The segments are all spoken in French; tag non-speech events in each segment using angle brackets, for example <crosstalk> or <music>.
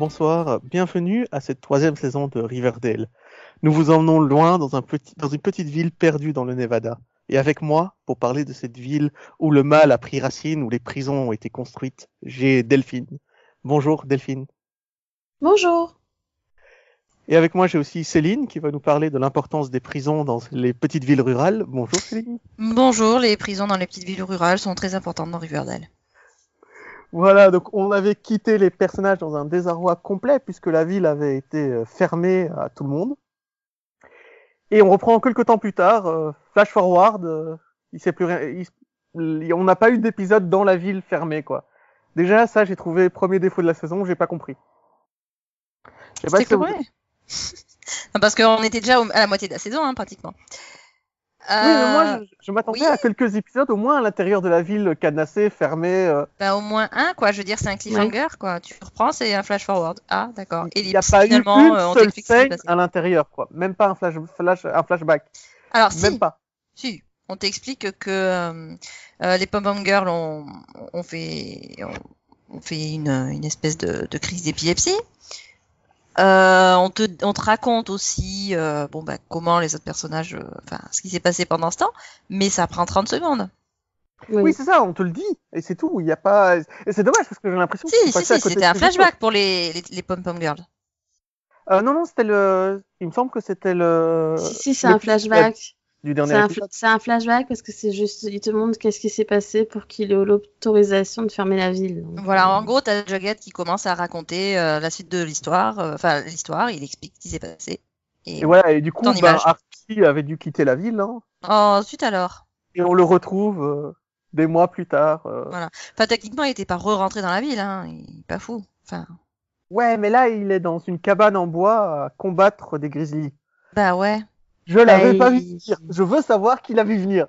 Bonsoir, bienvenue à cette troisième saison de Riverdale. Nous vous emmenons loin dans, un petit, dans une petite ville perdue dans le Nevada. Et avec moi, pour parler de cette ville où le mal a pris racine, où les prisons ont été construites, j'ai Delphine. Bonjour Delphine. Bonjour. Et avec moi, j'ai aussi Céline qui va nous parler de l'importance des prisons dans les petites villes rurales. Bonjour Céline. Bonjour, les prisons dans les petites villes rurales sont très importantes dans Riverdale. Voilà, donc on avait quitté les personnages dans un désarroi complet puisque la ville avait été euh, fermée à tout le monde. Et on reprend quelques temps plus tard, euh, flash forward, euh, il sait plus rien, il- on n'a pas eu d'épisode dans la ville fermée quoi. Déjà ça j'ai trouvé premier défaut de la saison, j'ai pas compris. Je sais pas si vous-. <laughs> Non, Parce qu'on était déjà à la moitié de la saison, hein, pratiquement. Oui, mais moi Euh, je, je m'attendais oui. à quelques épisodes au moins à l'intérieur de la ville cadenassée, fermée. euh, bah, au moins un, quoi. Je veux dire, c'est un cliffhanger, quoi. Tu reprends, c'est un flash forward. Ah, d'accord. Il n'y a pas eu finalement, une euh, seule scène à l'intérieur quoi, même pas un flash, flash un flashback, Alors, si, même pas. si. On t'explique que euh, euh, les pom-pom girls ont, ont fait, ont, ont fait une, une espèce de, de crise d'épilepsie. Euh, on, te, on te raconte aussi euh, bon, bah, comment les autres personnages, euh, enfin, ce qui s'est passé pendant ce temps, mais ça prend 30 secondes. Oui, c'est ça, on te le dit, et c'est tout. Il y a pas. Et c'est dommage parce que j'ai l'impression Si, sont si, si, c'était un flashback pour les, les, les pom-pom girls. Euh, non, non, c'était le. Il me semble que c'était le. Si, si, c'est un flashback. Du C'est dernier un, épisode. c'est un flashback parce que c'est juste, il te montre qu'est-ce qui s'est passé pour qu'il ait l'autorisation de fermer la ville. Donc, Voilà, euh, en gros, t'as Jughead qui commence à raconter euh, la suite de l'histoire, euh, enfin, l'histoire, il explique ce qui s'est passé. Et, Et voilà, et du coup, bah. Archie avait dû quitter la ville, hein, Ensuite, alors? Et on le retrouve euh, des mois plus tard. euh. Enfin, techniquement, il était pas re-rentré dans la ville, hein, il est pas fou. Enfin, Ouais, mais là, il est dans une cabane en bois à combattre des grizzlies. bah ouais. Je l'avais pas vu venir. Je veux savoir qui l'a vu venir.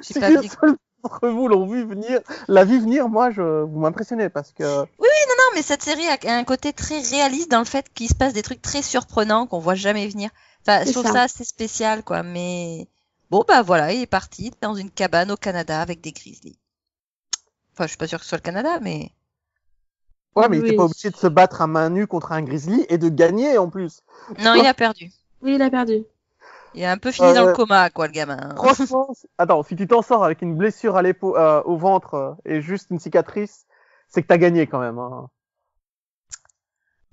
Si pas les seuls d'entre vous l'ont vu venir, l'a vu venir, moi, je vous m'impressionnez parce que Non, mais cette série a un côté très réaliste dans le fait qu'il se passe des trucs très surprenants qu'on voit jamais venir. Enfin, je C'est trouve ça. ça assez spécial, quoi. Mais bon, bah voilà, il est parti dans une cabane au Canada avec des grizzlies. Enfin, je suis pas sûre que ce soit le Canada, mais ouais, mais il Oui. était pas obligé de se battre à main nue contre un grizzly et de gagner en plus. non, il a perdu. Oui, il a perdu. Il a un peu fini Euh, dans le coma, quoi, le gamin. Franchement, attends, si tu t'en sors avec une blessure à l'épaule, euh, au ventre euh, et juste une cicatrice, c'est que t'as gagné quand même. Hein.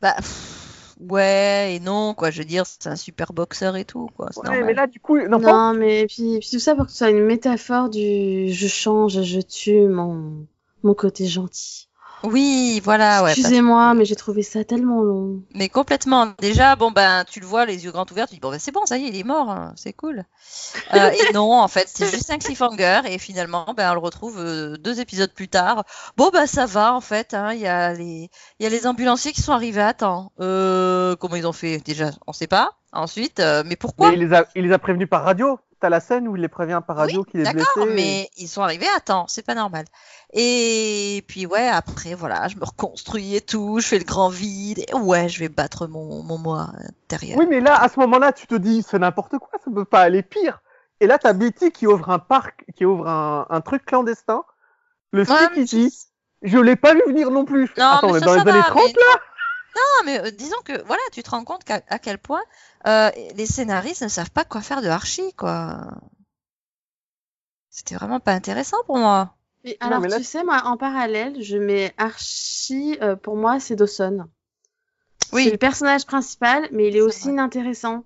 Bah, pff, ouais et non, quoi. Je veux dire, c'est un super boxeur et tout, quoi. Ouais, normal. mais là, du coup, non, Non, pas- mais puis, puis tout ça pour que ce soit une métaphore du je change, je tue mon, mon côté gentil. Oui, voilà, ouais. parce- Excusez-moi, mais j'ai trouvé ça tellement long. Mais complètement. Déjà, bon, ben, tu le vois, les yeux grands ouverts, tu dis, bon, ben, c'est bon, ça y est, il est mort, hein, c'est cool. Euh, <laughs> et non, en fait, c'est juste un cliffhanger, et finalement, ben, on le retrouve euh, deux épisodes plus tard. Bon, ben, ça va, en fait, hein, il y a les, il y a les ambulanciers qui sont arrivés à temps. Euh, comment ils ont fait? Déjà, on sait pas. Ensuite, euh, mais pourquoi? mais il les a, il les a prévenus par radio. T'as la scène où il les prévient par radio qu'il est blessé. D'accord, mais ils sont arrivés à temps, c'est pas normal. Et puis ouais, après voilà, je me reconstruis et tout, je fais le grand vide, et ouais, je vais battre mon, mon moi intérieur. Oui, mais là, à ce moment-là, tu te dis, c'est n'importe quoi, ça peut pas aller pire. Et là, t'as Betty qui ouvre un parc, qui ouvre un, un truc clandestin. Le Ouais, flic, mais il dit, je l'ai pas vu venir non plus. Non, Attends, mais ça, dans ça les années va, 30, mais- là? Non, mais euh, disons que voilà, tu te rends compte qu'à à quel point euh, les scénaristes ne savent pas quoi faire de Archie, quoi. C'était vraiment pas intéressant pour moi. Mais Non, alors, mais là- tu sais, moi, en parallèle, je mets Archie, euh, pour moi, c'est Dawson. Oui. C'est le personnage principal, mais il est aussi vrai. inintéressant.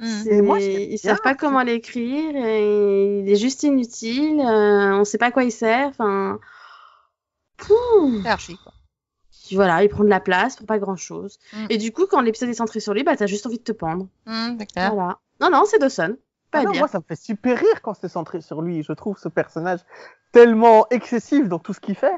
C'est- Mais moi, Ils bien savent pas comment l'écrire, et il est juste inutile, euh, on sait pas à quoi il sert, enfin... Pouh. C'est Archie, quoi. Puis Voilà, il prend de la place pour pas grand chose. Mm. Et du coup, quand l'épisode est centré sur lui, bah t'as juste envie de te pendre. Clair. Voilà. Non, non, c'est Dawson. Pas Ah non, moi, ça me fait super rire quand c'est centré sur lui. Je trouve ce personnage tellement excessif dans tout ce qu'il fait.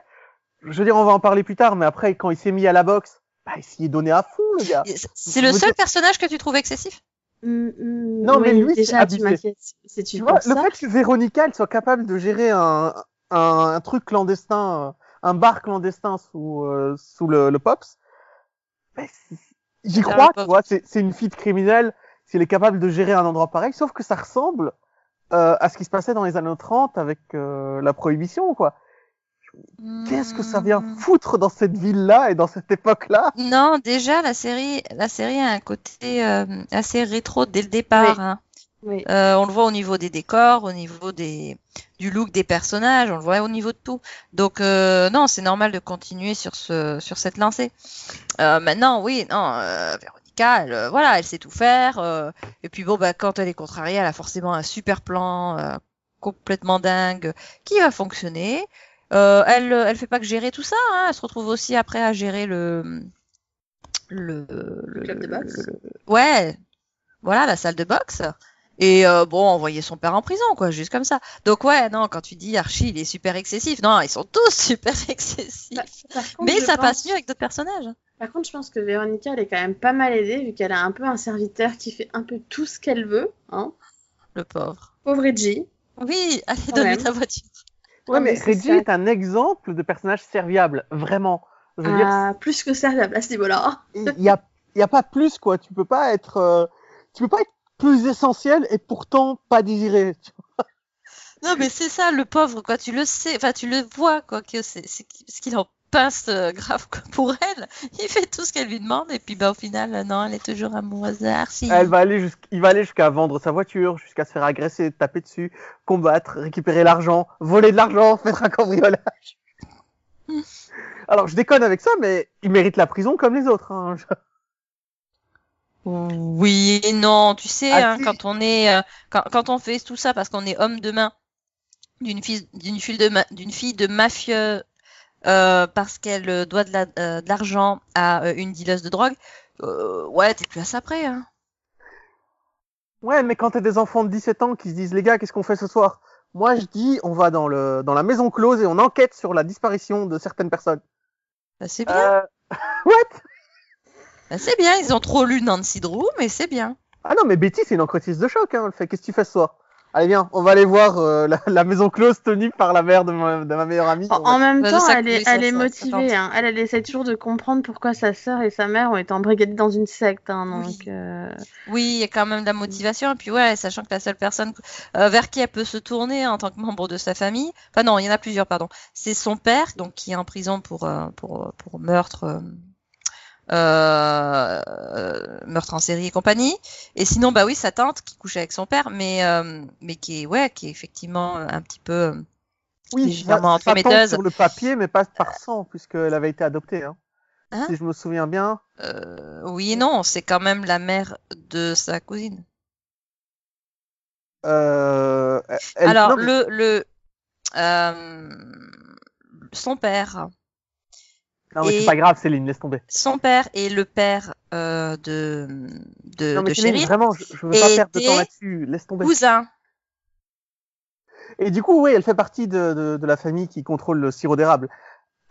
Je veux dire, on va en parler plus tard, mais après, quand il s'est mis à la boxe, bah, il s'y est donné à fond, le gars. C'est- le seul dire- personnage que tu trouves excessif? Mm, mm, Non, mais oui, lui, c'est déjà, tu m'inquiètes. C'est tu Tu vois, penses le ça fait que Véronica, elle soit capable de gérer un, un, un truc clandestin, euh, un bar clandestin sous, euh, sous le, le Pops, j'y Derrière crois, tu vois, c'est c'est une fille de criminelle, si elle est capable de gérer un endroit pareil, sauf que ça ressemble euh, à ce qui se passait dans les années 30 avec euh, la prohibition, quoi. Qu'est-ce que ça vient Hmm. foutre dans cette ville-là et dans cette époque-là? Non, déjà la série, la série a un côté euh, assez rétro dès le départ. Oui. hein. Oui. Euh, on le voit au niveau des décors, au niveau des du look des personnages, on le voit au niveau de tout. Donc euh, non, c'est normal de continuer sur ce sur cette lancée. Euh, maintenant, oui, non, euh, Véronica, elle, euh, voilà, elle sait tout faire. euh, et puis bon, bah quand elle est contrariée, elle a forcément un super plan euh, complètement dingue qui va fonctionner. Euh, elle elle fait pas que gérer tout ça, hein, elle se retrouve aussi après à gérer le le, le club de boxe. le- ouais, voilà la salle de boxe. Et euh, bon, envoyer son père en prison, quoi, juste comme ça. Donc ouais, non, quand tu dis Archie, il est super excessif, non, ils sont tous <laughs> super excessifs. Par- par contre, Mais ça pense- passe mieux avec d'autres personnages. Par contre, je pense que Véronica, elle est quand même pas mal aidée, vu qu'elle a un peu un serviteur qui fait un peu tout ce qu'elle veut. Hein. Le pauvre. Pauvre Reggie. Oui, allez, donne-lui ta voiture. Ouais, mais Reggie est un exemple de personnage serviable, vraiment. Je veux dire, Ah, plus que serviable à ce niveau-là. il y a, il y a pas plus, quoi. Tu peux pas être, euh, tu peux pas être plus essentiel et pourtant pas désiré. Non, mais c'est ça, le pauvre, quoi. Tu le sais, enfin, tu le vois, quoi, que c'est ce qu'il en pince euh, grave quoi, pour elle. Il fait tout ce qu'elle lui demande, et puis, bah, au final, euh, non, elle est toujours amoureuse d'Archie. Elle va aller jusqu'- il va aller jusqu'à vendre sa voiture, jusqu'à se faire agresser, taper dessus, combattre, récupérer l'argent, voler de l'argent, <laughs> faire un cambriolage. <laughs> Alors, je déconne avec ça, mais il mérite la prison comme les autres. Hein. Oui et non, tu sais, Ah, hein, si. quand on est, euh, quand, quand on fait tout ça parce qu'on est homme de main d'une fille, d'une fille de, ma- d'une fille de mafieux, euh, parce qu'elle euh, doit de la- euh, de l'argent à une dealeuse de drogue, euh, ouais, t'es plus à ça près, hein. Ouais, mais quand t'as des enfants de 17 ans qui se disent, les gars, qu'est-ce qu'on fait ce soir? Moi, je dis, on va dans, le, dans la maison close et on enquête sur la disparition de certaines personnes. Bah, c'est bien, Euh... <laughs> What? Bah, c'est bien. Ils ont trop lu Nancy Drew, mais c'est bien. Ah non, mais Betty, c'est une enquêtrice de choc. Hein. Elle fait, qu'est-ce que tu fais ce soir? Allez, viens, on va aller voir euh, la, la maison close tenue par la mère de ma, de ma meilleure amie. En, en même temps, elle est, elle est motivée. hein. Elle, elle essaie toujours de comprendre pourquoi sa sœur et sa mère ont été embrigadées dans une secte. hein, Oui. donc, euh, Oui, il y a quand même de la motivation. Et puis ouais, sachant que la seule personne euh, vers qui elle peut se tourner en tant que membre de sa famille, enfin non, il y en a plusieurs, pardon. C'est son père, donc qui est en prison pour euh, pour pour meurtre, meurtre en série et compagnie. Et sinon, bah oui, sa tante qui couche avec son père, mais euh, mais qui est ouais, qui est effectivement un petit peu euh, oui, ça, entremetteuse. sur le papier, mais pas par sang, puisqu'elle avait été adoptée. Hein. Hein si je me souviens bien. euh, oui et non, c'est quand même la mère de sa cousine. Euh, elle- Alors non, mais- le le euh, son père. Non, mais c'est pas grave, Céline, laisse tomber. son père et le père euh, de, de, non, mais de Céline, vraiment, je, je veux pas perdre de temps là-dessus. Laisse tomber. cousin. Et du coup, oui, elle fait partie de, de, de la famille qui contrôle le sirop d'érable. <coughs>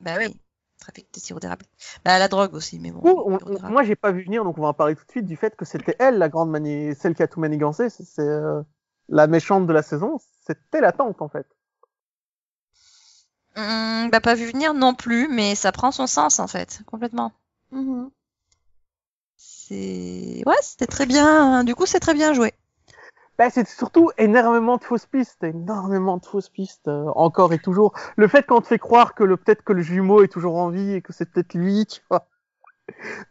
Bah oui, trafic de sirop d'érable. Bah la drogue aussi, mais bon. Ouh, on- moi, j'ai pas vu venir, donc on va en parler tout de suite du fait que c'était elle, la grande mani... celle qui a tout manigancé. C'est c'est, euh, la méchante de la saison. C'était la tante, en fait. Hum, bah pas vu venir non plus, mais ça prend son sens en fait, complètement. mhm. C'est ouais, c'était très bien. Du coup, c'est très bien joué. Bah, c'est surtout énormément de fausses pistes, énormément de fausses pistes, euh, encore et toujours. Le fait qu'on te fait croire que le peut-être que le jumeau est toujours en vie et que c'est peut-être lui, tu vois.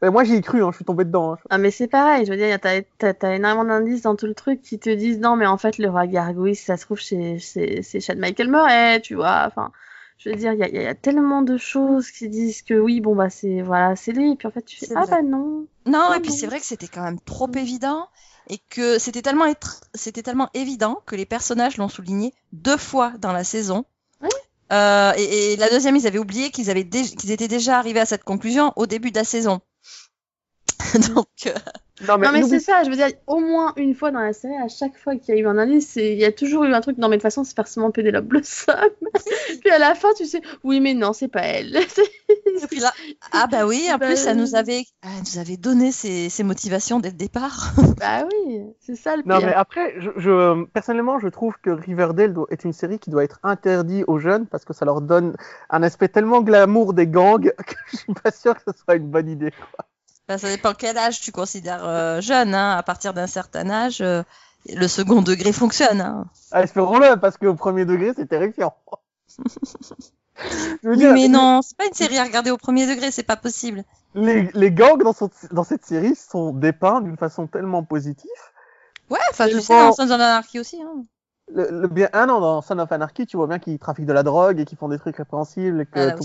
Ben, moi, j'y ai cru, hein, je suis tombé dedans. hein. Ah, mais c'est pareil, je veux dire, t'as, énormément d'indices dans tout le truc qui te disent non, mais en fait, le roi Gargouille, si ça se trouve, c'est Chad Michael Murray, tu vois. Enfin, je veux dire, il y a, il y a tellement de choses qui disent que oui, bon, bah, c'est, voilà, c'est lui. Et puis en fait, tu fais, ah, vrai. bah non. Non, Ah et puis bon. c'est vrai que c'était quand même trop évident et que c'était tellement être- c'était tellement évident que les personnages l'ont souligné deux fois dans la saison. Oui. Euh, et, et la deuxième, ils avaient oublié qu'ils avaient dé- qu'ils étaient déjà arrivés à cette conclusion au début de la saison. <laughs> Donc, euh, Non, mais c'est ça, je veux dire, au moins une fois dans la série, à chaque fois qu'il y a eu un indice, c'est- il y a toujours eu un truc, non, mais de toute façon, c'est forcément Pénélope <laughs> Blossom. <laughs> Puis à la fin, tu sais, oui, mais non, c'est pas elle. et puis là, ah bah oui, en Bah, plus, ça nous avait, elle nous avait donné ses, ses motivations dès le départ. bah oui, c'est ça le Non, pire. mais après, je, je- personnellement, je trouve que Riverdale doit- est une série qui doit être interdite aux jeunes parce que ça leur donne un aspect tellement glamour des gangs que je suis pas sûr que ce soit une bonne idée. Bah, ça dépend quel âge tu considères euh, jeune. Hein. À partir d'un certain âge, euh, le second degré fonctionne. Hein. Ah, Espérons-le, parce qu'au premier degré, c'est terrifiant. <laughs> Je veux Oui, dire, mais non, c'est pas une série à regarder au premier degré, c'est pas possible. Les, les gangs dans, son- dans cette série sont dépeints d'une façon tellement positive. Ouais, enfin, je sais, dans Sons of Anarchy aussi. Hein. Le, le bien, ah non, dans Son of Anarchy, tu vois bien qu'ils trafiquent de la drogue et qu'ils font des trucs répréhensibles et que Ah, tout-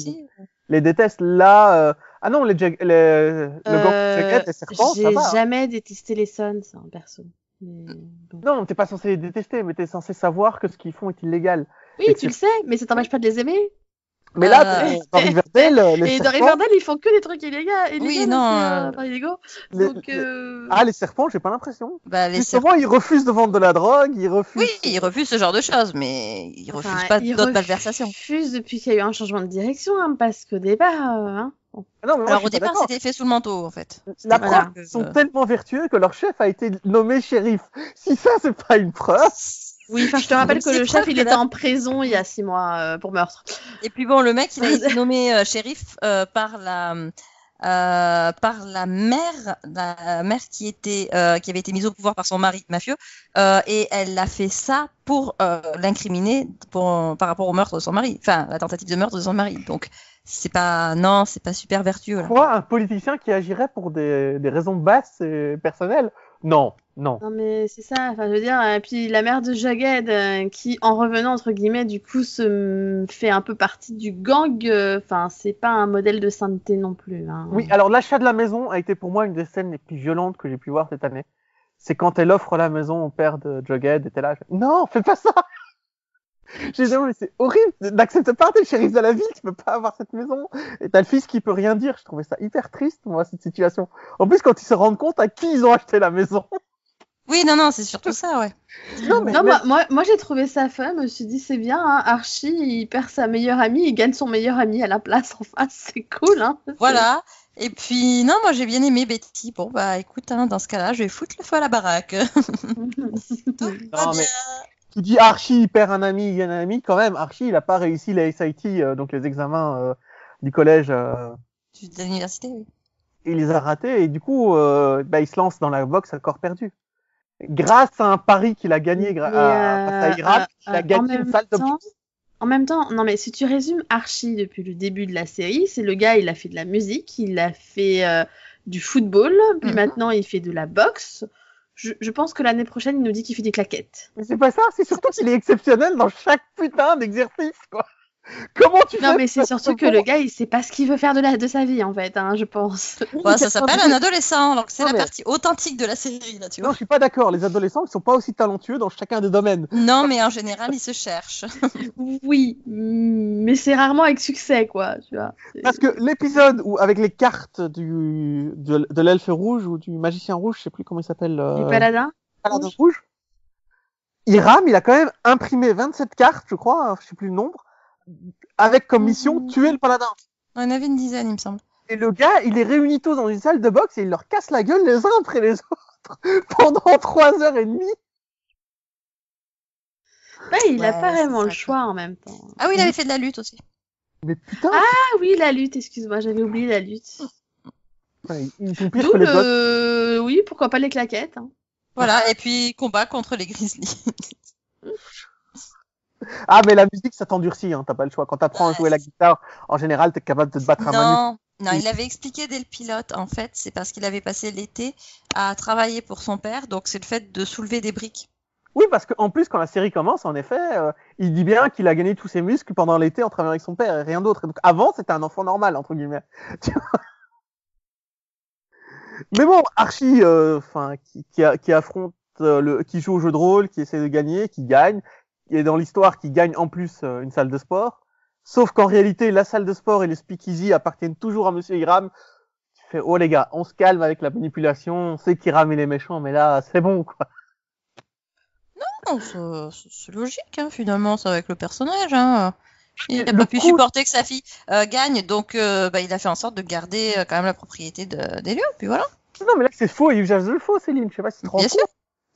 les détestent. Là, euh, ah non, les, jag- les le gang Euh, Jagged, les serpents, ça J'ai va. hein. jamais détesté les Sons, en perso. Mais. Non, t'es pas censé les détester, mais t'es censé savoir que ce qu'ils font est illégal. Oui, Et tu le sais, mais ça t'empêche pas de les aimer. Mais là, Euh, dans Riverdale, les <laughs> Et dans serpents, Riverdale, ils font que des trucs illégaux. Oui, non, aussi, euh, enfin, les- Donc, euh... ah, les serpents, j'ai pas l'impression. Bah, les serpents. Ils refusent de vendre de la drogue, ils refusent. Oui, ils refusent ce genre de choses, mais ils enfin, refusent pas ils d'autres malversations. refusent depuis qu'il y a eu un changement de direction, hein, parce qu'au départ, euh, hein. Ah non, mais moi, Alors au départ, c'était fait sous le manteau, en fait. La Voilà. preuve, ils sont tellement vertueux que leur chef a été nommé shérif. Si ça, c'est pas une preuve. Oui, enfin, je te rappelle que le chef, il était la- en prison il y a six mois euh, pour meurtre. Et puis bon, le mec, il a <laughs> été nommé euh, shérif euh, par la euh, par la mère, la mère qui était euh, qui avait été mise au pouvoir par son mari mafieux, euh, et elle a fait ça pour euh, l'incriminer par rapport au meurtre de son mari, enfin la tentative de meurtre de son mari. Donc c'est pas non, c'est pas super vertueux là. Quoi, un politicien qui agirait pour des, des raisons basses et personnelles Non, non. Non, mais c'est ça, enfin, je veux dire, et puis la mère de Jagged, euh, qui, en revenant, entre guillemets, du coup, se fait un peu partie du gang, euh, enfin, c'est pas un modèle de sainteté non plus. Hein. Oui, alors l'achat de la maison a été pour moi une des scènes les plus violentes que j'ai pu voir cette année. C'est quand elle offre la maison au père de Jughead, et t'es là, je non, fais pas ça <laughs> J'ai dit, mais c'est horrible, n'accepte pas, t'es le shérif de la ville, tu peux pas avoir cette maison. Et t'as le fils qui peut rien dire, je trouvais ça hyper triste, moi, cette situation. En plus, quand ils se rendent compte à qui ils ont acheté la maison. Oui, non, non, c'est surtout ça, ouais. Non, mais, Non, mais- moi, moi, moi, j'ai trouvé ça fun, je me suis dit, c'est bien, hein, Archie, il perd sa meilleure amie, il gagne son meilleur ami à la place en face, <laughs> c'est cool, hein. Voilà. Et puis non, moi j'ai bien aimé Betty. Bon bah écoute, hein, dans ce cas-là, je vais foutre le feu à la baraque. <laughs> Tout va Non, mais- tu dis Archie, il perd un ami, il gagne un ami, quand même, Archie, il a pas réussi les SIT, euh, donc les examens euh, du collège, euh, De l'université, oui. il les a ratés, et du coup, euh, bah, il se lance dans la boxe à corps perdu. Grâce à un pari qu'il a gagné gra- Mais, à, Irak, euh, il a en gagné une même salle temps. En même temps, non mais si tu résumes Archie depuis le début de la série, c'est le gars, il a fait de la musique, il a fait euh, du football, puis Mhm. maintenant il fait de la boxe. Je, je pense que l'année prochaine, il nous dit qu'il fait des claquettes. Mais c'est pas ça, c'est surtout qu'il est exceptionnel dans chaque putain d'exercice, quoi. <laughs> Comment tu Non mais c'est surtout que le gars, il sait pas ce qu'il veut faire de, la, de sa vie en fait, hein, je pense. <laughs> Bon, ça s'appelle un adolescent, donc c'est Non, la mais- partie authentique de la série, là, tu Non, vois. je suis pas d'accord. Les adolescents, ils sont pas aussi talentueux dans chacun des domaines. Non, mais en général, ils se cherchent. <laughs> Oui, mm, mais c'est rarement avec succès quoi, tu vois. Parce que l'épisode où, avec les cartes du, de, de l'elfe rouge ou du magicien rouge, je sais plus comment il s'appelle, euh, Les paladins paladin rouge, Iram, il a quand même imprimé 27 cartes, je crois, je sais plus le nombre, avec comme mission Mhm. tuer le paladin. On en avait une dizaine, il me semble. Et le gars, il les réunit tous dans une salle de boxe et il leur casse la gueule les uns après les autres <laughs> pendant trois heures et demie. Ouais, il a pas vraiment le choix en même temps. Ah oui, il avait fait de la lutte aussi. Mais putain, Ah oui, la lutte, excuse-moi, j'avais oublié la lutte. D'où le... Oui, pourquoi pas les claquettes. hein. Voilà, et puis combat contre les Grizzlies. Ah, mais la musique, ça t'endurcit, hein, t'as pas le choix. Quand t'apprends à jouer la guitare, en général, t'es capable de te battre à main non, non, il avait expliqué dès le pilote, en fait, c'est parce qu'il avait passé l'été à travailler pour son père, donc c'est le fait de soulever des briques. Oui, parce qu'en plus, quand la série commence, en effet, euh, il dit bien qu'il a gagné tous ses muscles pendant l'été en travaillant avec son père et rien d'autre. Donc avant, c'était un enfant normal, entre guillemets. <laughs> Mais bon, Archie, euh, enfin, qui, qui, a- qui affronte, euh, le, qui joue au jeu de rôle, qui essaie de gagner, qui gagne, est dans l'histoire, qui gagne en plus euh, une salle de sport. Sauf qu'en réalité, la salle de sport et le speakeasy appartiennent toujours à Monsieur Hiram. Tu fais, oh les gars, on se calme avec la manipulation, on sait qu'Hiram il est méchant, mais là, c'est bon, quoi. Non, c'est- logique, hein, finalement, c'est avec le personnage. Hein. Il n'a pas pu coup- supporter que sa fille euh, gagne, donc euh, bah, il a fait en sorte de garder euh, quand même la propriété de- des lieux, puis voilà. Non, mais là, c'est faux, il usage le faux, Céline. Je sais pas si tu te rends Bien compte. sûr.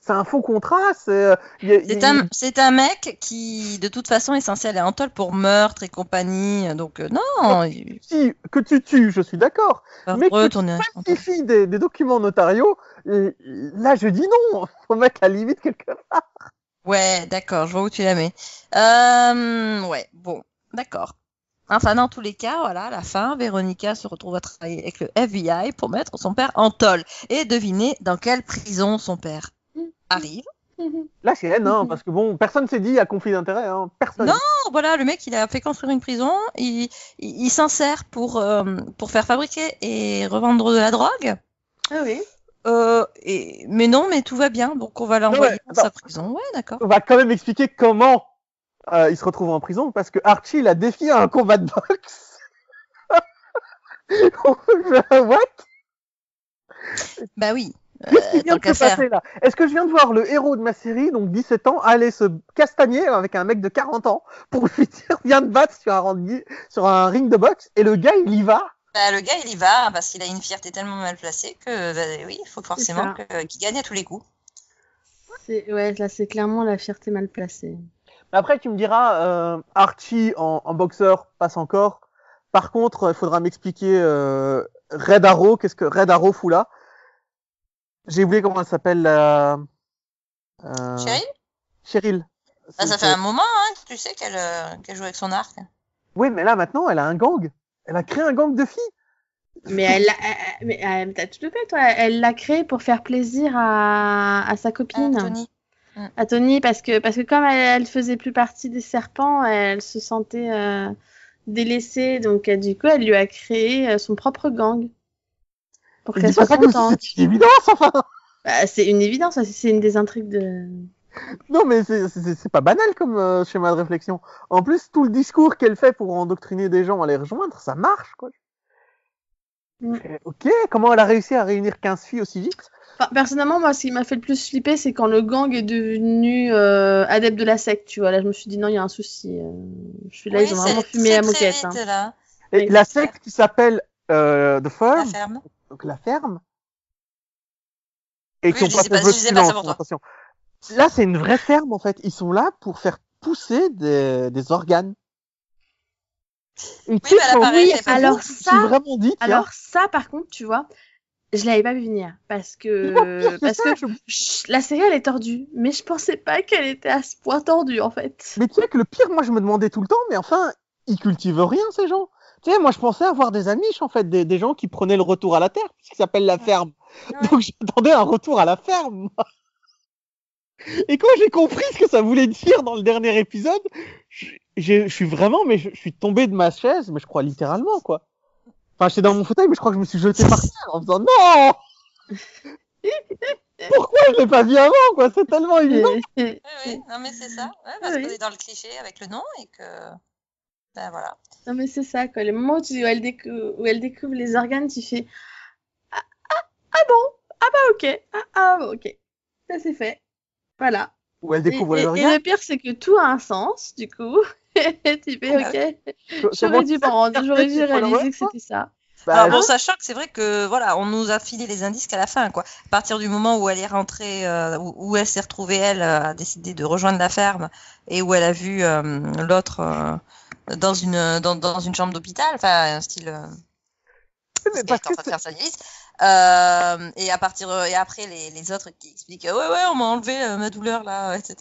C'est un faux contrat, c'est, euh, il un, un mec qui, de toute façon, est censé aller en tôle pour meurtre et compagnie. Donc, euh, non, il si, que tu tues, je suis d'accord. Mais que retourner en tôle. Falsifie des, des documents notariaux, euh, là, je dis non. <laughs> Faut mettre la limite quelque part. Ouais, d'accord, je vois où tu la mets. Euh, ouais, bon. d'accord. Enfin, dans tous les cas, voilà, à la fin, Véronica se retrouve à travailler avec le FBI pour mettre son père en tôle. Et devinez dans quelle prison son père arrive. La sienne, hein, parce que bon, personne s'est dit a conflit d'intérêt, hein. Personne. Non, voilà, le mec, il a fait construire une prison, il, il, il s'en sert pour, euh, pour faire fabriquer et revendre de la drogue. Ah oui. Euh, et, mais non, mais tout va bien, donc on va l'envoyer ouais, dans sa prison. Ouais, d'accord. On va quand même expliquer comment euh, il se retrouve en prison, parce que Archie, il a défié un combat de boxe. <laughs> What Bah oui. Qu'est-ce qui vient de se passer là? Est-ce que je viens de voir le héros de ma série, donc 17 ans, aller se castagner avec un mec de 40 ans pour <laughs> lui dire viens te battre sur un, rang- sur un ring de boxe et le gars il y va? Bah, le gars, il y va parce qu'il a une fierté tellement mal placée que, bah, oui, il faut forcément qu'il gagne à tous les coups. Ouais, là c'est clairement la fierté mal placée. Mais Après tu me diras euh, Archie en, en boxeur passe encore. Par contre il faudra m'expliquer euh, Red Arrow, qu'est-ce que Red Arrow fout là? J'ai oublié comment elle s'appelle. Euh, Chérie Cheryl. Bah, ça fait un moment, hein, tu sais qu'elle euh, qu'elle joue avec son arc. Oui mais là maintenant elle a un gang. Elle a créé un gang de filles. Mais elle, l'a- elle- mais euh, t'as tout fait toi. Elle l'a créé pour faire plaisir à, à sa copine, Tony. à Tony, parce que parce que comme elle, elle faisait plus partie des serpents, elle se sentait euh, délaissée, donc euh, du coup elle lui a créé euh, son propre gang pour qu'elle soit contente. c'était une évidence enfin. Bah, c'est une évidence, c'est- c'est une des intrigues de. Non, mais c'est- c'est c'est pas banal comme euh, schéma de réflexion. En plus, tout le discours qu'elle fait pour endoctriner des gens à les rejoindre, ça marche, quoi. Mm. Ok, comment elle a réussi à réunir 15 filles aussi vite? Enfin, personnellement, moi, ce qui m'a fait le plus flipper, c'est quand le gang est devenu euh, adepte de la secte, tu vois. Là, je me suis dit, non, il y a un souci. euh, je suis là, Oui, ils ont c'est vraiment fumé la moquette. vite, hein. là, Et Oui, La c'est secte qui s'appelle euh, The la Firm, ferme. Donc la ferme, et qui Oui, je pas pas- attention. Là, c'est une vraie ferme, en fait. Ils sont là pour faire pousser des, des organes. Une Oui, alors ça, vraiment dit, tiens, alors ça, par contre, tu vois, je l'avais pas vu venir. Parce que, <laughs> pire parce ça, que je- chut, la série, elle est tordue. Mais je pensais pas qu'elle était à ce point tordue, en fait. Mais tu sais que le pire, moi, je me demandais tout le temps, mais enfin, ils cultivent rien, ces gens. Tu sais, moi, je pensais avoir des amiches, en fait, des, des gens qui prenaient le retour à la terre, ce qui s'appelle la ferme. Ouais. Donc, j'attendais un retour à la ferme. moi. Et quand j'ai compris ce que ça voulait dire dans le dernier épisode, je, suis vraiment, mais je, je suis tombé de ma chaise, mais je crois littéralement, quoi. Enfin, j'étais dans mon fauteuil, mais je crois que je me suis jeté par terre en faisant non! Pourquoi je l'ai pas vu avant, quoi? C'est tellement <laughs> évident. Oui, oui, non, mais c'est ça. Ouais, parce Oui. qu'on est dans le cliché avec le nom et que. Ben voilà. Non, mais c'est ça, quoi. Les moments où, tu- où elle, décou- où elle découvre les organes, tu fais Ah, ah, ah bon? Ah bah ok Ah, ah ok. Ça c'est fait. Voilà. Où elle Et, découvre et- les et organes. le pire, c'est que tout a un sens, du coup. Et <laughs> tu fais ok. J'aurais dû j'aurais dû réaliser que c'était ça. Bah, Alors bon, sachant que c'est vrai que voilà, on nous a filé les indices qu'à la fin, quoi. À partir du moment où elle est rentrée, euh, où, où elle s'est retrouvée, elle euh, a décidé de rejoindre la ferme et où elle a vu euh, l'autre euh, dans une dans, dans une chambre d'hôpital, enfin un style. Euh, mais parce que faire. Euh, et à partir et après les, les autres qui expliquent ouais ouais on m'a enlevé euh, ma douleur là etc.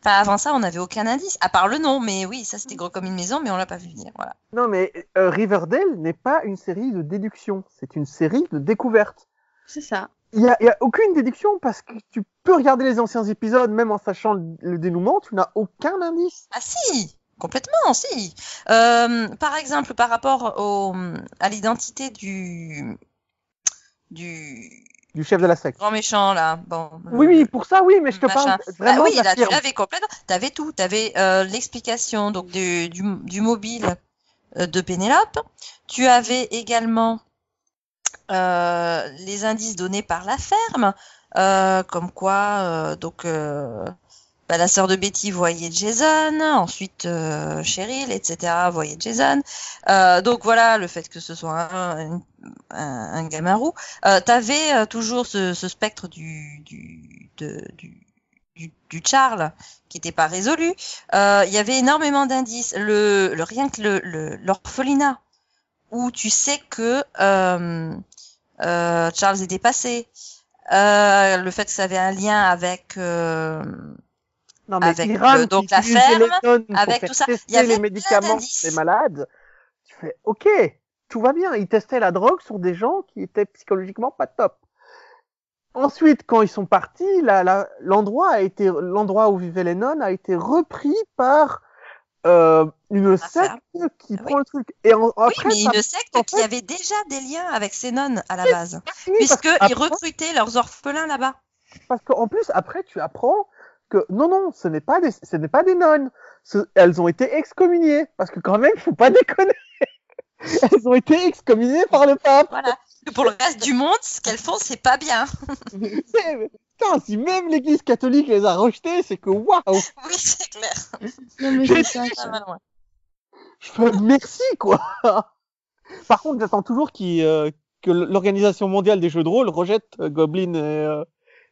Enfin avant ça on n'avait aucun indice à part le nom mais oui ça c'était gros comme une maison mais on l'a pas vu venir voilà. Non, mais euh, Riverdale n'est pas une série de déduction, c'est une série de découverte. C'est ça. Il y a, il y a aucune déduction parce que tu peux regarder les anciens épisodes, même en sachant le, le dénouement, tu n'as aucun indice. Ah si, complètement, si. Euh, par exemple, par rapport au, à l'identité du, du Du chef de la secte. grand méchant là, bon. Oui, oui, pour ça, oui, mais je te machin. parle Bah vraiment oui, là, tu l'avais complètement. T'avais tout. T'avais euh, l'explication donc du, du, du mobile euh, de Pénélope. Tu avais également euh, les indices donnés par la ferme, euh, comme quoi euh, donc euh, bah, la sœur de Betty voyait Jason, ensuite euh, Cheryl, etc. voyait Jason. Euh, donc voilà le fait que ce soit un, un, un gamin roux. Euh, T'avais euh, toujours ce, ce spectre du du, du du, du Charles qui n'était pas résolu. Euh, Il y avait énormément d'indices. Le, le rien que le le- l'orphelinat où tu sais que euh, euh, Charles était passé. Euh, le fait que ça avait un lien avec euh, Non, mais Avec Iran le- donc la ferme, avec tout ça. Il y avait les médicaments des malades. Tu fais, ok, tout va bien. Ils testaient la drogue sur des gens qui étaient psychologiquement pas top. Ensuite, quand ils sont partis, l'endroit a été, l'endroit où vivaient les nonnes a été repris par euh, une secte qui Ah prend le truc. Et en, Oui, après, mais ça une secte en qui avait déjà des liens avec ces nonnes à la base, puisqu'ils recrutaient leurs orphelins là-bas. Parce qu'en plus, après, tu apprends que non, non, ce n'est pas des, ce n'est pas des nonnes. Ce- elles ont été excommuniées. Parce que quand même, faut pas déconner. <laughs> elles ont été excommuniées par le pape. Voilà. Pour le reste du monde, ce qu'elles font, c'est pas bien. <laughs> Putain, si même l'église catholique les a rejetées, c'est que waouh! Oui, c'est clair. Non, mais c'est ça. Je merci, quoi! <laughs> Par contre, j'attends toujours qu'il, euh, que l'Organisation mondiale des jeux de rôle rejette euh, Goblin et, euh,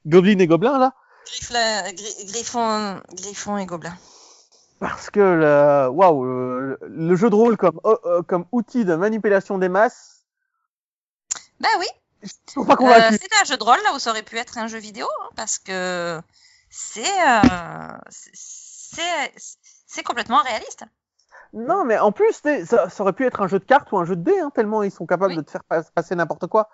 Goblin et Gobelin, là. Griffla- Gri- Griffon, Griffon et Gobelin. Parce que le, le, le jeu de rôle comme, euh, euh, comme outil de manipulation des masses, Bah oui, je euh, c'est un jeu de rôle là où ça aurait pu être un jeu vidéo, hein, parce que c'est euh, complètement réaliste. Non, mais en plus, ça, ça aurait pu être un jeu de cartes ou un jeu de dés, hein, tellement ils sont capables Oui. de te faire pas- passer n'importe quoi.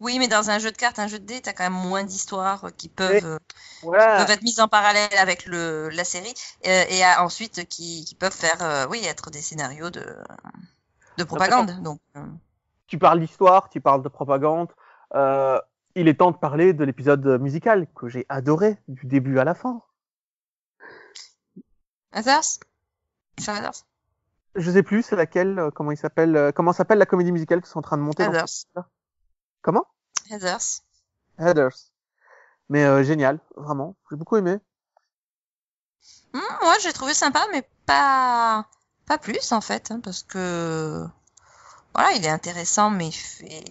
Oui, mais dans un jeu de cartes, un jeu de dés, t'as quand même moins d'histoires qui peuvent, euh, Voilà. peuvent être mises en parallèle avec le, la série euh, et ensuite qui, qui peuvent faire, euh, oui, être des scénarios de, de propagande. Donc, Tu parles d'histoire, tu parles de propagande. Euh, il est temps de parler de l'épisode musical que j'ai adoré du début à la fin. Others Others Je sais plus c'est laquelle, comment il s'appelle, comment s'appelle la comédie musicale qu'ils sont en train de monter. Others. Comment? Others. Headers. Mais euh, génial, vraiment, j'ai beaucoup aimé. Hmm, moi, j'ai trouvé sympa, mais pas, pas plus en fait, hein, parce que voilà, il est intéressant, mais il fait,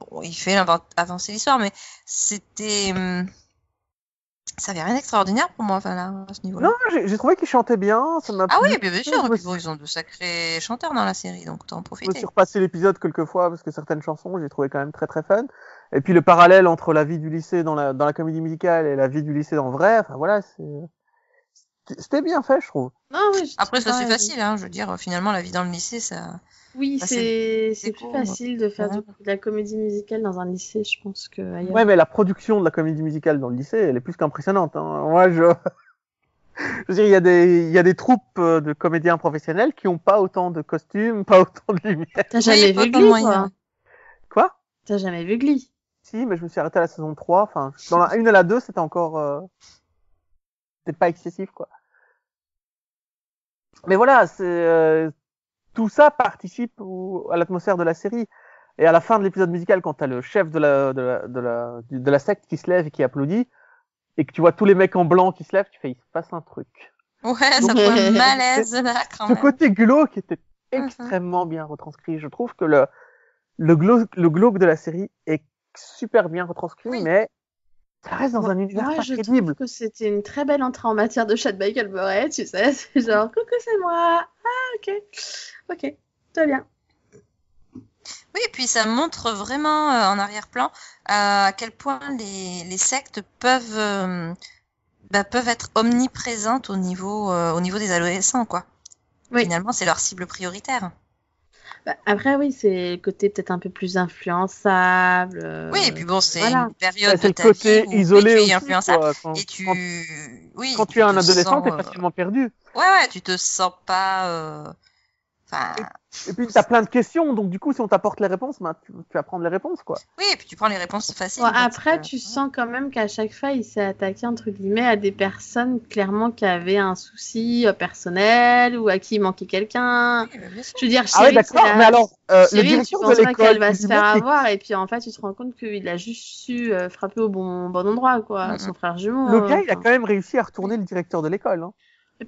bon, il fait avan- avancer l'histoire, mais c'était, hum, ça avait rien d'extraordinaire pour moi, enfin là, à ce niveau-là. Non, j'ai trouvé qu'il chantait bien, ça m'a Ah plu. oui, bien, bien sûr. Puis bon, ils ont de sacrés chanteurs dans la série, donc t'en Je me suis repassé l'épisode quelques fois parce que certaines chansons, j'ai trouvé quand même très très fun. Et puis le parallèle entre la vie du lycée dans la, dans la comédie musicale et la vie du lycée dans le vrai, enfin voilà, c'était bien fait, je trouve. Non, oui, Après, ça c'est facile, hein. Je veux dire, finalement, la vie dans le lycée, ça. Oui, Bah, c'est c'est plus facile de faire ouais. du- de la comédie musicale dans un lycée, je pense, que ailleurs. Ouais, mais la production de la comédie musicale dans le lycée, elle est plus qu'impressionnante. Hein. Moi, je... <laughs> je veux dire, il y a des, il y a des troupes euh, de comédiens professionnels qui ont pas autant de costumes, <laughs> pas autant de lumière. T'as jamais vu Glee, moyens. toi Quoi? T'as jamais vu Glee? Si, mais je me suis arrêté à la saison 3. Enfin, dans la une à la 2, c'était encore... Euh... C'était pas excessif, quoi. Mais voilà, c'est... euh, Tout ça participe au- à l'atmosphère de la série. Et à la fin de l'épisode musical, quand t'as le chef de la, de, la, de, la, de la secte qui se lève et qui applaudit, et que tu vois tous les mecs en blanc qui se lèvent, tu fais, il se passe un truc. Ouais, ça fait malaise là, quand Ce même. côté glauque était Mhm. extrêmement bien retranscrit. Je trouve que le, le, glauque, le glauque de la série est super bien retranscrit, Oui. mais ça reste dans Moi- un univers Moi, pas je crédible. trouve que c'était une très belle entrée en matière de Chad Michael Murray, tu sais. <laughs> C'est genre, coucou, c'est moi. Ah, ok. Ok, très bien. Oui, et puis ça montre vraiment euh, en arrière-plan euh, à quel point les, les sectes peuvent, euh, bah, peuvent être omniprésentes au niveau, euh, au niveau des adolescents, quoi. Oui. Finalement, c'est leur cible prioritaire. Bah, après, oui, c'est le côté peut-être un peu plus influençable. euh, oui, et puis bon, c'est voilà. une période c'est de le ta côté vie où isolé tu es aussi, influençable quoi. Quand, et tu, quand, oui, quand tu es un adolescent, sens, t'es euh, facilement perdu. Ouais, ouais, tu te sens pas. Enfin, Et puis t'as plein de questions, donc du coup, si on t'apporte les réponses, ben, tu, tu vas prendre les réponses, quoi. oui, et puis tu prends les réponses faciles. Parce après, tu sens quand même qu'à chaque fois, il s'est attaqué, entre guillemets, à des personnes clairement qui avaient un souci euh, personnel ou à qui il manquait quelqu'un. Oui, bah. Je veux dire, Ah ouais, d'accord, c'est la- mais alors, euh, le tu directeur de l'école, va se faire avoir et puis en fait, tu te rends compte qu'il a juste su euh, frapper au bon, bon endroit, quoi. Son frère jumeau. le euh, gars, il a quand même réussi à retourner le directeur de l'école. Hein.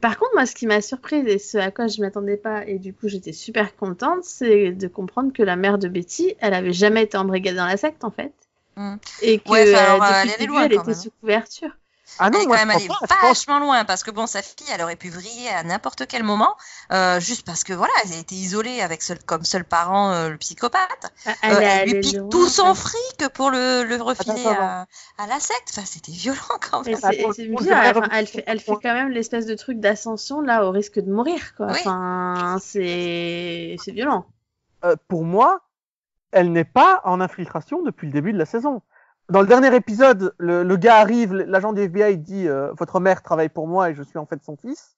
Par contre, moi, ce qui m'a surprise et ce à quoi je m'attendais pas, et du coup, j'étais super contente, c'est de comprendre que la mère de Betty, elle avait jamais été embrigadée dans la secte, en fait. Mm. Et que Ouais, euh, alors, depuis le début, loin, elle était sous couverture. Ah non, elle est moi, quand même allée pas, pense- vachement loin parce que bon, sa fille, elle aurait pu vriller à n'importe quel moment, euh, juste parce que voilà, elle était isolée avec seul, comme seul parent euh, le psychopathe. Elle, Euh, elle, est lui pique loin, tout son fric pour le, le refiler à, à la secte. Enfin, c'était violent quand même. Ah, c'est bizarre, enfin, elle, fait, elle fait quand même l'espèce de truc d'ascension là au risque de mourir quoi. Oui. Enfin, c'est c'est violent. Euh, pour moi, elle n'est pas en infiltration depuis le début de la saison. Dans le dernier épisode, le, le gars arrive, l'agent du FBI dit euh, votre mère travaille pour moi et je suis en fait son fils.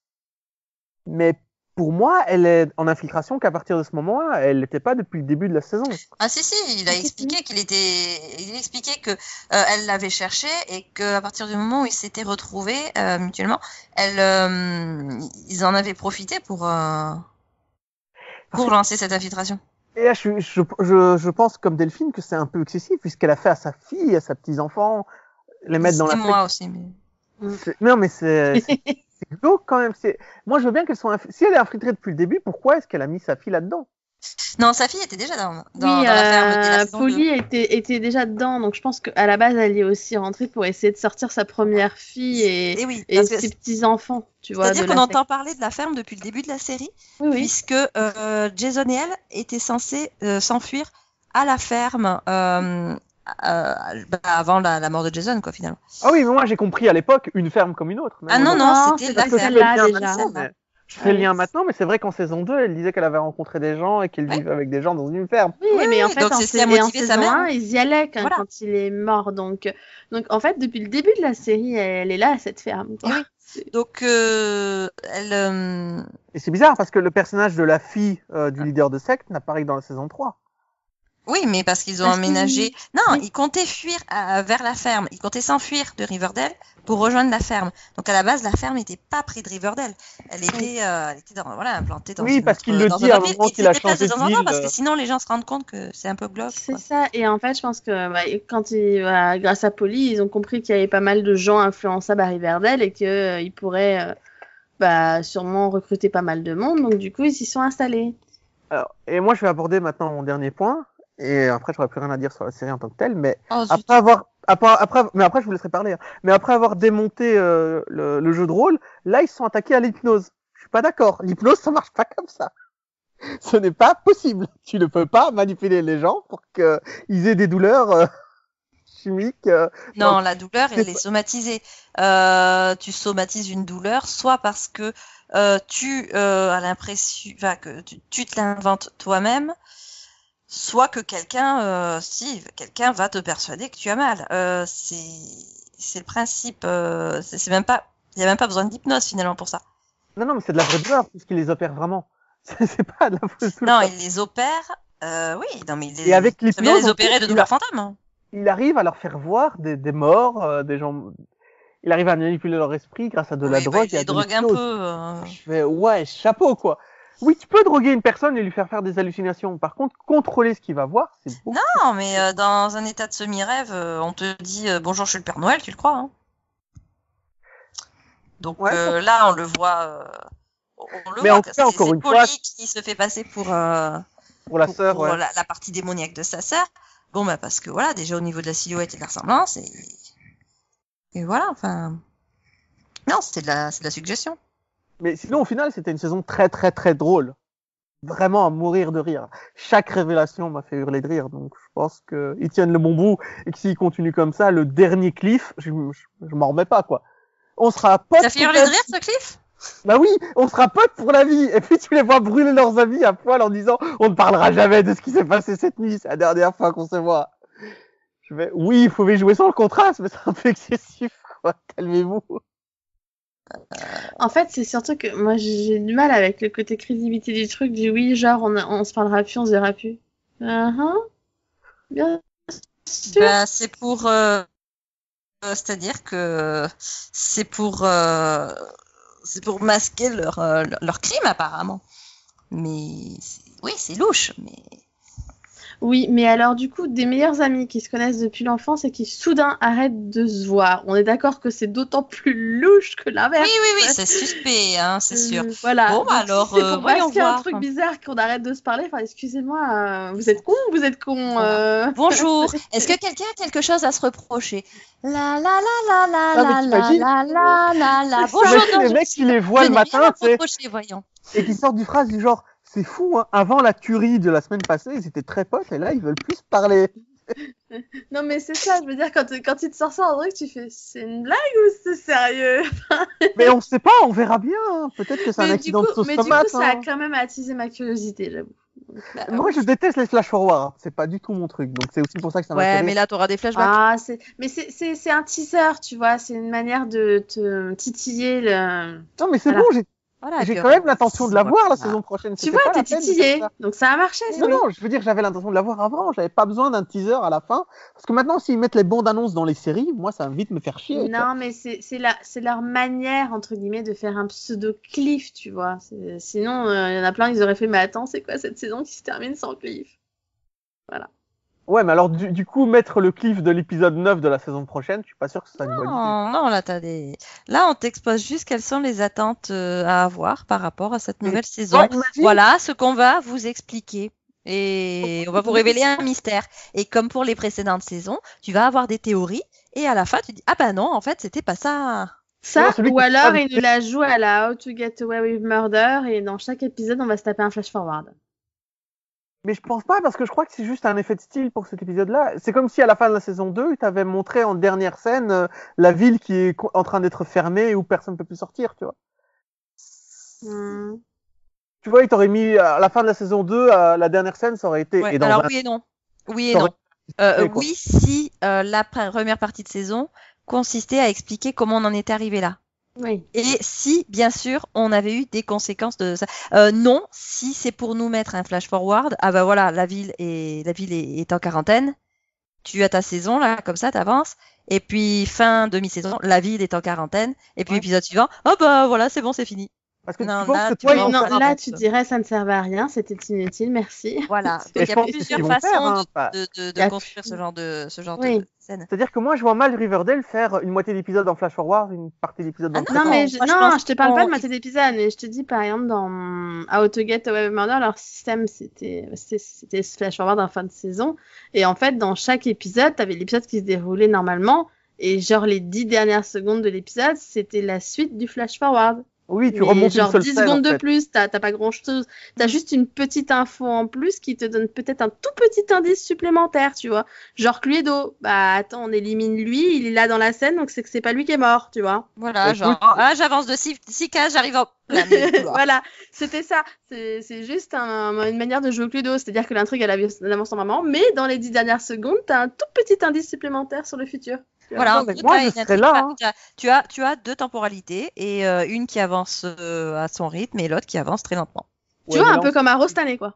Mais pour moi, elle est en infiltration qu'à partir de ce moment-là. Elle n'était pas depuis le début de la saison. Ah si si, il a expliqué qu'il était, il a expliqué que euh, elle l'avait cherché et que à partir du moment où ils s'étaient retrouvés euh, mutuellement, elle, euh, ils en avaient profité pour euh, pour lancer cette infiltration. Et là, je, je, je, je pense comme Delphine que c'est un peu excessif puisqu'elle a fait à sa fille, à sa petits enfants, les mettre dans la C'était moi aussi. Mais... C'est- Non, mais c'est <laughs> c'est- c'est glauque quand même. C'est moi, je veux bien qu'elle soit. Si elle est infiltrée depuis le début, pourquoi est-ce qu'elle a mis sa fille là-dedans? Non, sa fille était déjà dans, dans, oui, dans la ferme euh, Polly était, était déjà dedans, donc je pense qu'à la base elle y est aussi rentrée pour essayer de sortir sa première fille 2. et, Et oui, et parce que ses petits enfants, tu vois. C'est-à-dire qu'on entend parler de la ferme depuis le début de la série, secte. Oui, oui. puisque euh, Jason et elle étaient censés euh, s'enfuir à la ferme euh, euh, bah, avant la, la mort de Jason, quoi, finalement. Ah oui, mais moi j'ai compris à l'époque une ferme comme une autre. Ah non, non, Non, c'était c'est la ferme. déjà. Je fais le lien maintenant, mais c'est vrai qu'en saison 2, elle disait qu'elle avait rencontré des gens et qu'elle Ouais. vivait avec des gens dans une ferme. Oui, Oui, mais en fait, en, en saison mère. 1, ils y allaient quand, Voilà. quand il est mort. Donc, donc, en fait, depuis le début de la série, elle est là, cette ferme. quoi. Oui. Donc, euh, elle, euh, Et c'est bizarre parce que le personnage de la fille euh, du leader de secte n'apparaît que dans la saison 3. Oui, mais parce qu'ils ont Parce emménagé. Non, Oui. ils comptaient fuir euh, vers la ferme. Ils comptaient s'enfuir de Riverdale pour rejoindre la ferme. Donc, à la base, la ferme n'était pas prise de Riverdale. Elle était, euh, elle était dans, voilà, implantée dans Oui, une parce qu'il le dans dit un à un moment qu'il a Ils changé de ville, Parce que euh. sinon, les gens se rendent compte que c'est un peu glauque. C'est ça. Et en fait, je pense que bah, quand ils, voilà, grâce à Polly, ils ont compris qu'il y avait pas mal de gens influençables à Riverdale et qu'ils pourraient euh, bah, sûrement recruter pas mal de monde. Donc, du coup, ils s'y sont installés. Alors, et moi, je vais aborder maintenant mon dernier point. Et après, j'aurais plus rien à dire sur la série en tant que telle. Mais Oh, après avoir, après, après, mais après, je vous laisserai parler. hein. Mais après avoir démonté euh, le, le jeu de rôle, là, ils sont attaqués à l'hypnose. Je suis pas d'accord. L'hypnose, ça marche pas comme ça. <laughs> Ce n'est pas possible. Tu ne peux pas manipuler les gens pour qu'ils aient des douleurs euh, <laughs> chimiques. euh. Non, la douleur, elle est somatisée. Euh, tu somatises une douleur, soit parce que euh, tu euh, as l'impression, enfin que tu, tu te l'inventes toi-même, soit que quelqu'un, euh, si quelqu'un va te persuader que tu as mal. Euh, c'est c'est le principe. Euh, c'est même pas, il y a même pas besoin d'hypnose finalement pour ça. Non, non, mais c'est de la vraie douleur puisqu'ils les opèrent vraiment. <laughs> C'est pas de la fausse Non, douleur. il les opère. Euh, oui, non mais il les, Et avec l'hypnose, les opérer de il douleurs a- fantômes. hein. il arrive à leur faire voir des, des morts, euh, des gens. Il arrive à manipuler leur esprit grâce à de la bah, drogue il et à les de drogue un peu. euh. Je fais ouais, chapeau quoi. Oui, tu peux droguer une personne et lui faire faire des hallucinations. Par contre, contrôler ce qu'il va voir, c'est beaucoup. Non, mais euh, dans un état de semi-rêve, euh, on te dit euh, bonjour, je suis le Père Noël, tu le crois hein Donc Ouais, euh, là, on le voit. euh, on le Mais voit en c'est- encore une fois- qui se fait passer pour, euh, pour la pour- sœur, pour ouais. la, la partie démoniaque de sa sœur. Bon, bah parce que voilà, déjà au niveau de la silhouette et de la ressemblance, et, et voilà, enfin. Non, c'est de la, c'est de la suggestion. Mais sinon, au final, c'était une saison très très très drôle. Vraiment à mourir de rire. Chaque révélation m'a fait hurler de rire. Donc, je pense qu'ils tiennent le bon bout et que s'ils continuent comme ça, le dernier cliff, je, je, je m'en remets pas quoi. On sera potes. Ça fait hurler de rire, ce cliff? Bah oui, on sera potes pour la vie. Et puis tu les vois brûler leurs amis à poil en disant on ne parlera jamais de ce qui s'est passé cette nuit. C'est la dernière fois qu'on se voit. Je vais oui, il faut jouer sans le contraste, mais c'est un peu excessif. Quoi. Calmez-vous. En fait, c'est surtout que moi, j'ai du mal avec le côté crédibilité du truc, du oui, genre, on, on se parlera plus, on se verra plus. Ah, ah. Bien sûr. Bah, c'est pour. euh, euh, C'est-à-dire que c'est pour. euh, C'est pour masquer leur, euh, leur crime, apparemment. Mais. Oui, c'est louche, mais. Oui, mais alors du coup, des meilleurs amis qui se connaissent depuis l'enfance et qui soudain arrêtent de se voir. On est d'accord que c'est d'autant plus louche que l'inverse. Oui, oui, oui, c'est suspect, hein, c'est sûr. Euh, voilà. Bon, Donc, alors, si c'est euh, pour voyons masquer un voir. truc bizarre qu'on arrête de se parler. Enfin, excusez-moi, euh, vous êtes con, vous êtes con. euh. Bonjour. <laughs> Est-ce que quelqu'un a quelque chose à se reprocher? La la la la la Ah, la la la la la la. Bonjour. Mecs suis- qui les voient je le matin, tu sais, et qui sortent du phrase du genre c'est fou hein, avant la tuerie de la semaine passée ils étaient très potes et là ils veulent plus parler <laughs> Non, mais c'est ça, je veux dire, quand, quand il te sort ça en truc, tu fais c'est une blague ou c'est sérieux? <laughs> Mais on sait pas on verra bien hein. peut-être que c'est un accident coup, de sauce mais du coup, ça a hein. quand même attisé ma curiosité, j'avoue. Bah, moi je déteste les flash forward c'est pas du tout mon truc donc c'est aussi pour ça que ça Ouais, m'intéresse mais là, t'auras des flashbacks. Ah, c'est... Mais c'est, un teaser, tu vois, c'est une manière de te titiller le. non mais c'est Voilà. bon j'ai Voilà, j'ai quand même l'intention de la voir la voilà. saison prochaine Tu vois, t'es titillé, donc ça a marché. non, non, je veux dire, j'avais l'intention de la voir avant, j'avais pas besoin d'un teaser à la fin. Parce que maintenant, s'ils mettent les bandes annonces dans les séries, moi, ça va vite me faire chier. Non, mais c'est, c'est, la, c'est leur manière, entre guillemets, de faire un pseudo-cliff, tu vois. Sinon, euh, il y en a plein, ils auraient fait, mais attends, c'est quoi cette saison qui se termine sans cliff? Ouais, mais alors, du, du coup, mettre le cliff de l'épisode 9 de la saison prochaine, je suis pas sûr que ce soit une bonne idée. Non, non, là, t'as des. Là, on t'expose juste quelles sont les attentes euh, à avoir par rapport à cette Mais- nouvelle saison. Ouais, Voilà ce qu'on va vous expliquer. Et on va vous révéler un mystère. Et comme pour les précédentes saisons, tu vas avoir des théories. Et à la fin, tu dis Ah bah non, en fait, c'était pas ça. Ça, Non, ou alors ils nous la jouent à la How to Get Away with Murder, et dans chaque épisode, on va se taper un flash forward. Mais je pense pas, parce que je crois que c'est juste un effet de style pour cet épisode-là. C'est comme si à la fin de la saison 2, ils t'avaient montré en dernière scène euh, la ville qui est en train d'être fermée et où personne ne peut plus sortir, tu vois. Hmm. Tu vois, ils t'auraient mis à la fin de la saison 2, à la dernière scène, ça aurait été. Ouais, et dans alors un- oui et non. Oui et non. Euh, quoi. oui, si euh, la pre- première partie de saison consistait à expliquer comment on en était arrivé là. Oui. Et si, bien sûr, on avait eu des conséquences de ça. Euh, non, si c'est pour nous mettre un flash forward, ah bah voilà, la ville est, la ville est, est en quarantaine. Tu as ta saison là, comme ça, t'avances. Et puis fin demi-saison, la ville est en quarantaine. Et puis Ouais. épisode suivant, oh bah voilà, c'est bon, c'est fini. Parce que Non, tu penses là, que tu toi, non, là, tu dirais ça ne servait à rien, c'était inutile, merci. <laughs> Voilà. Il y a plusieurs façons faire, hein, de, pas- de, de- de Y a- construire ce genre de, ce genre Oui. de scène. C'est-à-dire que moi, je vois mal Riverdale faire une moitié d'épisode en flash forward, une partie d'épisode dans Ah le Non, flash mais je, moi, je non, pense je te parle pas de mater d'épisode, mais je te dis par exemple dans How to Get Away with Murder, leur système c'était c'était flash forward en fin de saison, et en fait dans chaque épisode, t'avais l'épisode qui se déroulait normalement, et genre les dix dernières secondes de l'épisode, c'était la suite du flash forward. Oui, tu Mais remontes genre une seule 10 scène, secondes en de plus, t'as t'as pas grand chose. T'as juste une petite info en plus qui te donne peut-être un tout petit indice supplémentaire, tu vois. Genre Cluedo, bah attends, on élimine lui, il est là dans la scène, donc c'est que c'est pas lui qui est mort, tu vois. Voilà, Écoute- genre, ah, j'avance de 6 cases, j'arrive en plein <laughs> voilà, c'était ça. C'est c'est juste un- une manière de jouer au Cluedo, c'est-à-dire que l'intrigue elle avance elle avance normalement, mais dans les 10 dernières secondes, t'as un tout petit indice supplémentaire sur le futur. Voilà, Non, moi, je serais là, hein. tu as- Tu deux temporalités et euh, une qui avance euh, à son rythme et l'autre qui avance très lentement. Tu vois, un peu on- comme un Rostané, quoi.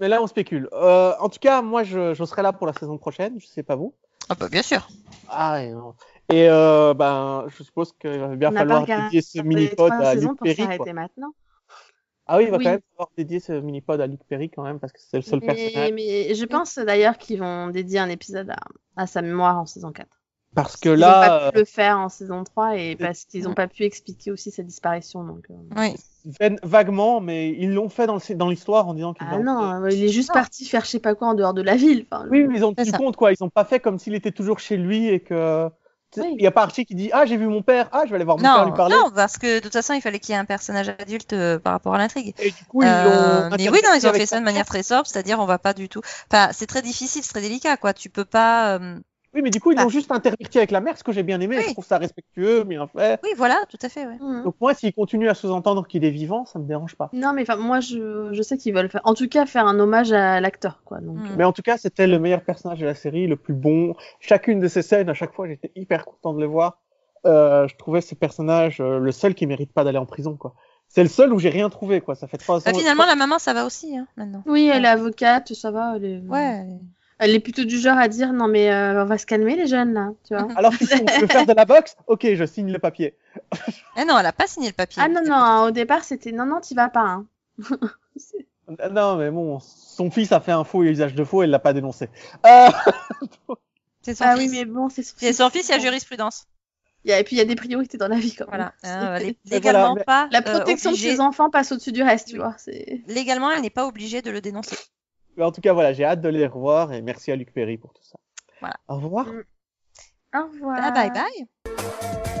Mais là, on spécule. Euh, en tout cas, moi, je, je serai là pour la saison prochaine. Je sais pas vous. Ah bah bien sûr. Ah, ouais, non. Et euh, ben, je suppose qu'il va bien On falloir dédier ce mini-pod à Luc Perry. s'arrêter Quoi. maintenant. Ah oui, il va Oui. quand même falloir dédier ce mini-pod à Luc Perry quand même, parce que c'est le seul Mais, personnage. mais je pense d'ailleurs qu'ils vont dédier un épisode à, à sa mémoire en saison 4. Parce que Ils n'ont là, pas pu euh, le faire en saison 3 et parce qu'ils n'ont pas pu expliquer aussi sa disparition. Donc, euh. Oui. vaguement, mais ils l'ont fait dans l'histoire en disant qu'ils Ah non, il est juste Non. parti faire je sais pas quoi en dehors de la ville. Enfin, Oui, mais ils ont tenu compte, quoi. Ils ont pas fait comme s'il était toujours chez lui et que. sais, Oui. Il y a pas Archie qui dit Ah, j'ai vu mon père, ah, je vais aller voir mon père Non, lui parler. non, parce que de toute façon, il fallait qu'il y ait un personnage adulte euh, par rapport à l'intrigue. Et du coup, ils Euh, l'ont. mais oui, non, ils ont fait ça de manière très sobre, c'est-à-dire on va pas du tout. Enfin, c'est très difficile, c'est très délicat, quoi. Tu peux pas. euh, Oui, mais du coup, ils Ah. l'ont juste interverti avec la mère, ce que j'ai bien aimé. Oui. Je trouve ça respectueux, bien fait. Oui, voilà, tout à fait, ouais. Mhm. Donc, moi, s'ils continuent à sous-entendre qu'il est vivant, ça me dérange pas. Non, mais moi, je, je sais qu'ils veulent faire, en tout cas, faire un hommage à l'acteur, quoi. Donc, Mhm. euh, Mais en tout cas, c'était le meilleur personnage de la série, le plus bon. Chacune de ces scènes, à chaque fois, j'étais hyper content de le voir. Euh, je trouvais ce personnage euh, le seul qui mérite pas d'aller en prison, quoi. C'est le seul où j'ai rien trouvé, quoi. Ça fait trois Bah, ans. finalement, la maman, ça va aussi, hein, maintenant. Oui, elle est avocate, ça va. Elle est, Ouais. Elle est plutôt du genre à dire non, mais euh, on va se calmer, les jeunes, là. Tu vois. Alors, si tu veux faire de la boxe, ok, je signe le papier. Eh non, elle a pas signé le papier. Ah non, non, au départ, c'était non, non, t'y vas pas. Hein. Non, mais bon, son fils a fait un faux usage de faux, elle l'a pas dénoncé. Euh... <laughs> C'est son Ah fils. oui, mais bon, c'est son C'est son fils, il y a jurisprudence. Il y a- Et puis il y a des priorités dans la vie quand même. <laughs> Voilà. Mais légalement voilà, pas. La euh, protection de ses enfants passe au-dessus du reste, tu vois. C'est. Légalement, elle n'est pas obligée de le dénoncer. Mais en tout cas, voilà, j'ai hâte de les revoir et merci à Luc Perry pour tout ça. Voilà. Au revoir. Au revoir. Ah, bye bye.